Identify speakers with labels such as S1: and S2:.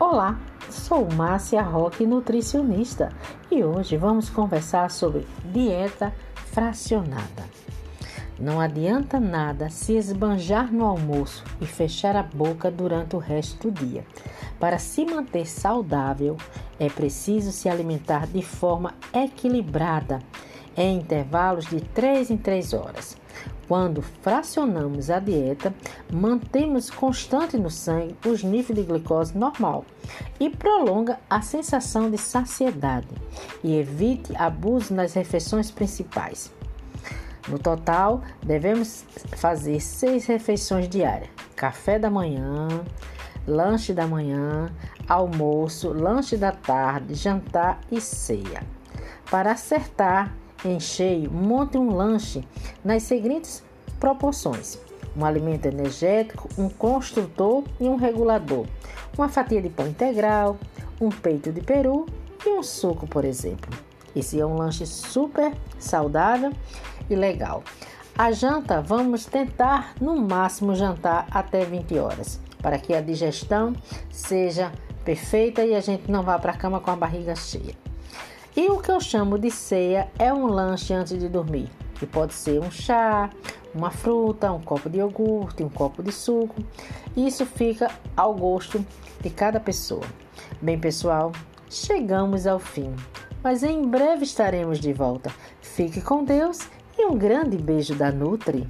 S1: Olá, sou Márcia Roque, nutricionista, e hoje vamos conversar sobre dieta fracionada. Não adianta nada se esbanjar no almoço e fechar a boca durante o resto do dia. Para se manter saudável, é preciso se alimentar de forma equilibrada, em intervalos de 3 em 3 horas. Quando fracionamos a dieta, mantemos constante no sangue os níveis de glicose normal e prolonga a sensação de saciedade e evite abuso nas refeições principais. No total, devemos fazer seis refeições diárias: café da manhã, lanche da manhã, almoço, lanche da tarde, jantar e ceia. Para acertar em cheio, monte um lanche nas seguintes proporções: um alimento energético, um construtor e um regulador, uma fatia de pão integral, um peito de peru e um suco, por exemplo. Esse é um lanche super saudável e legal. A janta, vamos tentar no máximo jantar até 20 horas, para que a digestão seja perfeita e a gente não vá para a cama com a barriga cheia. E o que eu chamo de ceia é um lanche antes de dormir, que pode ser um chá, uma fruta, um copo de iogurte, um copo de suco. Isso fica ao gosto de cada pessoa. Bem, pessoal, chegamos ao fim, mas em breve estaremos de volta. Fique com Deus e um grande beijo da Nutri.